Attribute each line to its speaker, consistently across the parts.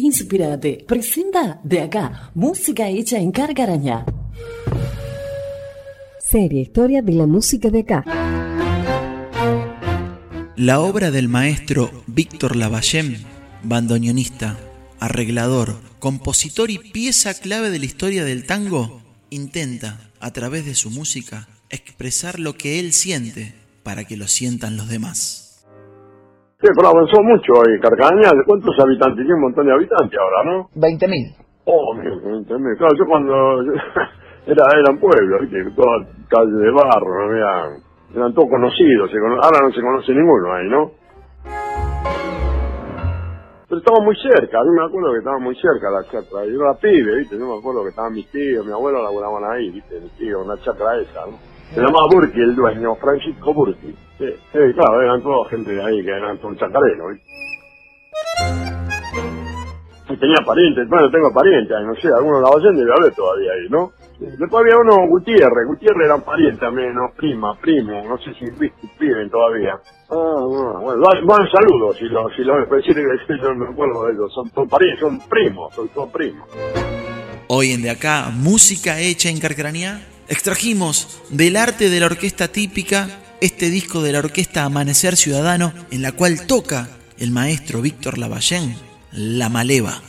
Speaker 1: Inspirate presenta de acá música hecha en Cargaraña.
Speaker 2: Serie Historia de la música de acá.
Speaker 3: La obra del maestro Víctor Lavallem, bandoneonista, arreglador, compositor y pieza clave de la historia del tango, intenta, a través de su música, expresar lo que él siente para que lo sientan los demás.
Speaker 4: Sí, pero avanzó mucho hoy. Carcaña, ¿de cuántos habitantes? Tiene un montón de habitantes ahora, ¿no?
Speaker 5: 20.000.
Speaker 4: Oh, 20.000. Claro, yo cuando era, era un pueblo, ¿viste? Toda calle de barro, eran, eran todos conocidos. Se cono- ahora no se conoce ninguno ahí, ¿no? Pero estaba muy cerca, a mí me acuerdo que estaba muy cerca la chacra. Yo era pibe, ¿viste? Yo me acuerdo que estaban mis tíos, mi abuelo laburaban ahí, ¿viste? Mi tío, una chacra esa, ¿no? Se llamaba Burki el dueño, Francisco Burki. Sí, sí, claro, eran toda gente de ahí que eran todos chacareros. Y tenía parientes, bueno, tengo parientes ahí, no sé, algunos Lavallén debe haber todavía ahí, ¿no? Sí. Después había uno Gutiérrez, Gutiérrez eran parientes también, ¿no? Prima, primo, no sé si viven todavía. Ah, bueno, bueno, van, saludos, si lo, si lo, decir que yo no me acuerdo de ellos, son, son parientes, son primos, son todos primos.
Speaker 3: Hoy en De Acá, música hecha en Carcranía, extrajimos del arte de la orquesta típica este disco de la orquesta Amanecer Ciudadano, en la cual toca el maestro Víctor Lavallén, La Maleva.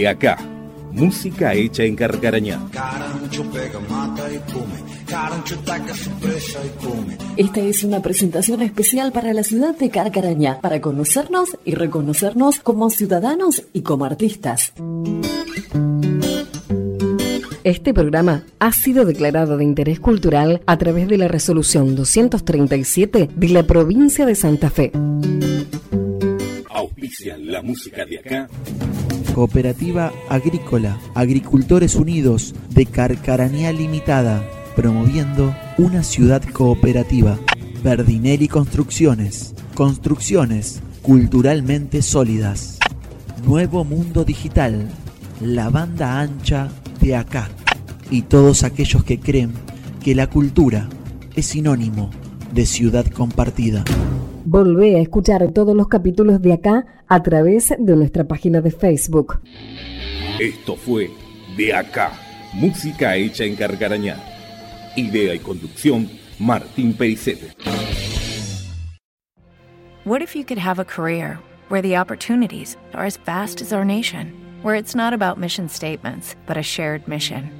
Speaker 5: De acá, música hecha en Carcarañá.
Speaker 1: Esta es una presentación especial para la ciudad de Carcarañá, para conocernos y reconocernos como ciudadanos y como artistas.
Speaker 2: Este programa ha sido declarado de interés cultural a través de la resolución 237 de la provincia de Santa Fe.
Speaker 5: Auspician la música de acá.
Speaker 3: Cooperativa Agrícola, Agricultores Unidos de Carcaranía Limitada, promoviendo una ciudad cooperativa. Verdinelli Construcciones, construcciones culturalmente sólidas. Nuevo Mundo Digital, la banda ancha de acá. Y todos aquellos que creen que la cultura es sinónimo de ciudad compartida.
Speaker 2: Volvé a escuchar todos los capítulos de acá a través de nuestra página de Facebook.
Speaker 5: Esto fue De acá, música hecha en Carcarañá. Idea y conducción, Martín Pericete.
Speaker 6: What if you could have a career where the opportunities are as vast as our nation, where it's not about mission statements, but a shared mission?